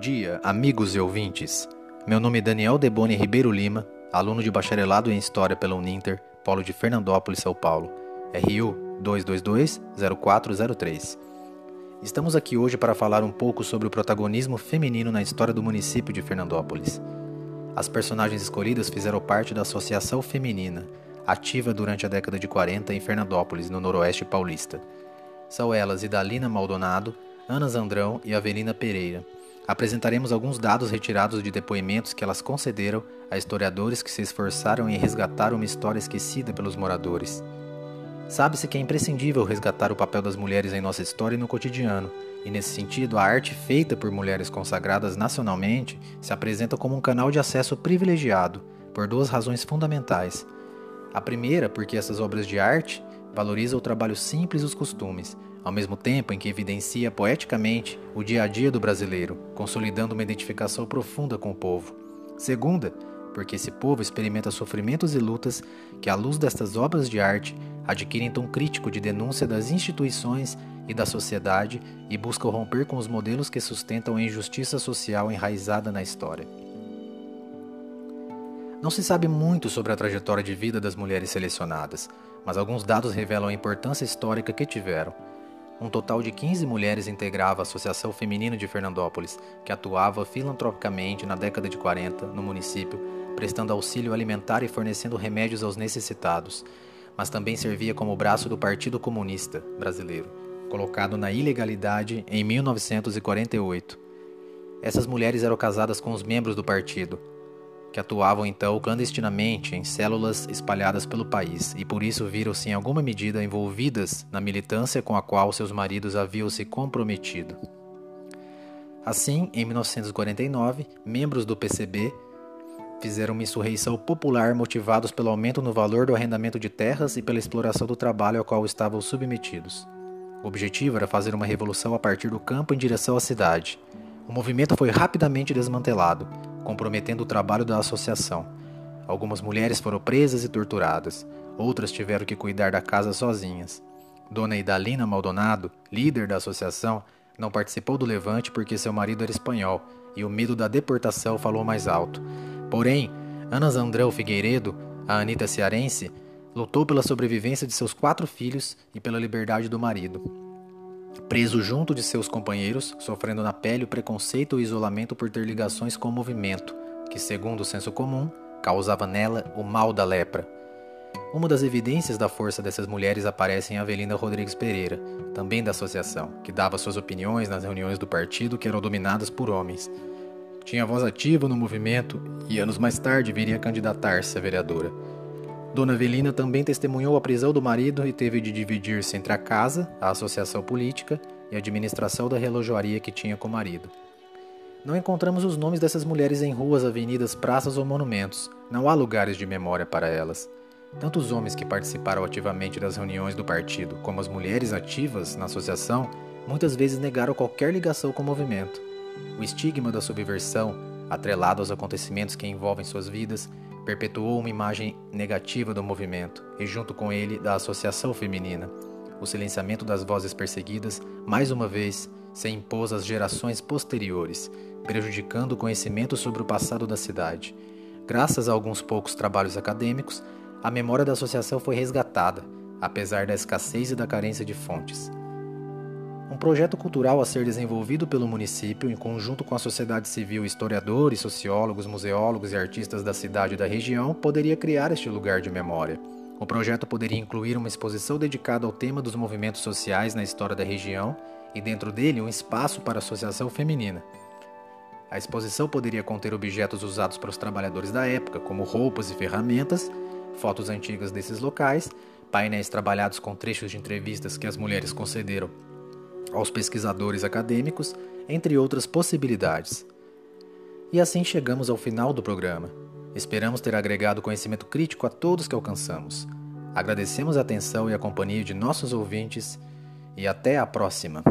dia, amigos e ouvintes. Meu nome é Daniel Deboni Ribeiro Lima, aluno de bacharelado em História pela Uninter, Polo de Fernandópolis, São Paulo, RU 222-0403. Estamos aqui hoje para falar um pouco sobre o protagonismo feminino na história do município de Fernandópolis. As personagens escolhidas fizeram parte da Associação Feminina, ativa durante a década de 40 em Fernandópolis, no noroeste paulista. São elas Idalina Maldonado, Ana Zandrão e Avelina Pereira. Apresentaremos alguns dados retirados de depoimentos que elas concederam a historiadores que se esforçaram em resgatar uma história esquecida pelos moradores. Sabe-se que é imprescindível resgatar o papel das mulheres em nossa história e no cotidiano, e nesse sentido, a arte feita por mulheres consagradas nacionalmente se apresenta como um canal de acesso privilegiado, por duas razões fundamentais. A primeira, porque essas obras de arte valorizam o trabalho simples e os costumes, ao mesmo tempo em que evidencia poeticamente o dia a dia do brasileiro, consolidando uma identificação profunda com o povo. Segunda, porque esse povo experimenta sofrimentos e lutas que, à luz destas obras de arte, adquirem tom crítico de denúncia das instituições e da sociedade e buscam romper com os modelos que sustentam a injustiça social enraizada na história. Não se sabe muito sobre a trajetória de vida das mulheres selecionadas, mas alguns dados revelam a importância histórica que tiveram. Um total de 15 mulheres integrava a Associação Feminina de Fernandópolis, que atuava filantropicamente na década de 40 no município, prestando auxílio alimentar e fornecendo remédios aos necessitados, mas também servia como braço do Partido Comunista Brasileiro, colocado na ilegalidade em 1948. Essas mulheres eram casadas com os membros do partido, que atuavam então clandestinamente em células espalhadas pelo país e por isso viram-se em alguma medida envolvidas na militância com a qual seus maridos haviam se comprometido. Assim, em 1949, membros do PCB fizeram uma insurreição popular motivados pelo aumento no valor do arrendamento de terras e pela exploração do trabalho ao qual estavam submetidos. O objetivo era fazer uma revolução a partir do campo em direção à cidade. O movimento foi rapidamente desmantelado, comprometendo o trabalho da associação. Algumas mulheres foram presas e torturadas, outras tiveram que cuidar da casa sozinhas. Dona Idalina Maldonado, líder da associação, não participou do levante porque seu marido era espanhol e o medo da deportação falou mais alto. Porém, Ana Zandrão Figueiredo, a Anita cearense, lutou pela sobrevivência de seus quatro filhos e pela liberdade do marido. Preso junto de seus companheiros, sofrendo na pele o preconceito e isolamento por ter ligações com o movimento, que, segundo o senso comum, causava nela o mal da lepra. Uma das evidências da força dessas mulheres aparece em Avelina Rodrigues Pereira, também da associação, que dava suas opiniões nas reuniões do partido que eram dominadas por homens. Tinha voz ativa no movimento e anos mais tarde viria candidatar-se a vereadora. Dona Avelina também testemunhou a prisão do marido e teve de dividir-se entre a casa, a associação política e a administração da relojoaria que tinha com o marido. Não encontramos os nomes dessas mulheres em ruas, avenidas, praças ou monumentos. Não há lugares de memória para elas. Tanto os homens que participaram ativamente das reuniões do partido, como as mulheres ativas na associação, muitas vezes negaram qualquer ligação com o movimento. O estigma da subversão, atrelado aos acontecimentos que envolvem suas vidas, perpetuou uma imagem negativa do movimento e, junto com ele, da associação feminina. O silenciamento das vozes perseguidas, mais uma vez, se impôs às gerações posteriores, prejudicando o conhecimento sobre o passado da cidade. Graças a alguns poucos trabalhos acadêmicos, a memória da associação foi resgatada, apesar da escassez e da carência de fontes. Um projeto cultural a ser desenvolvido pelo município, em conjunto com a sociedade civil, historiadores, sociólogos, museólogos e artistas da cidade e da região, poderia criar este lugar de memória. O projeto poderia incluir uma exposição dedicada ao tema dos movimentos sociais na história da região e, dentro dele, um espaço para a associação feminina. A exposição poderia conter objetos usados pelos trabalhadores da época, como roupas e ferramentas, fotos antigas desses locais, painéis trabalhados com trechos de entrevistas que as mulheres concederam aos pesquisadores acadêmicos, entre outras possibilidades. E assim chegamos ao final do programa. Esperamos ter agregado conhecimento crítico a todos que alcançamos. Agradecemos a atenção e a companhia de nossos ouvintes e até a próxima!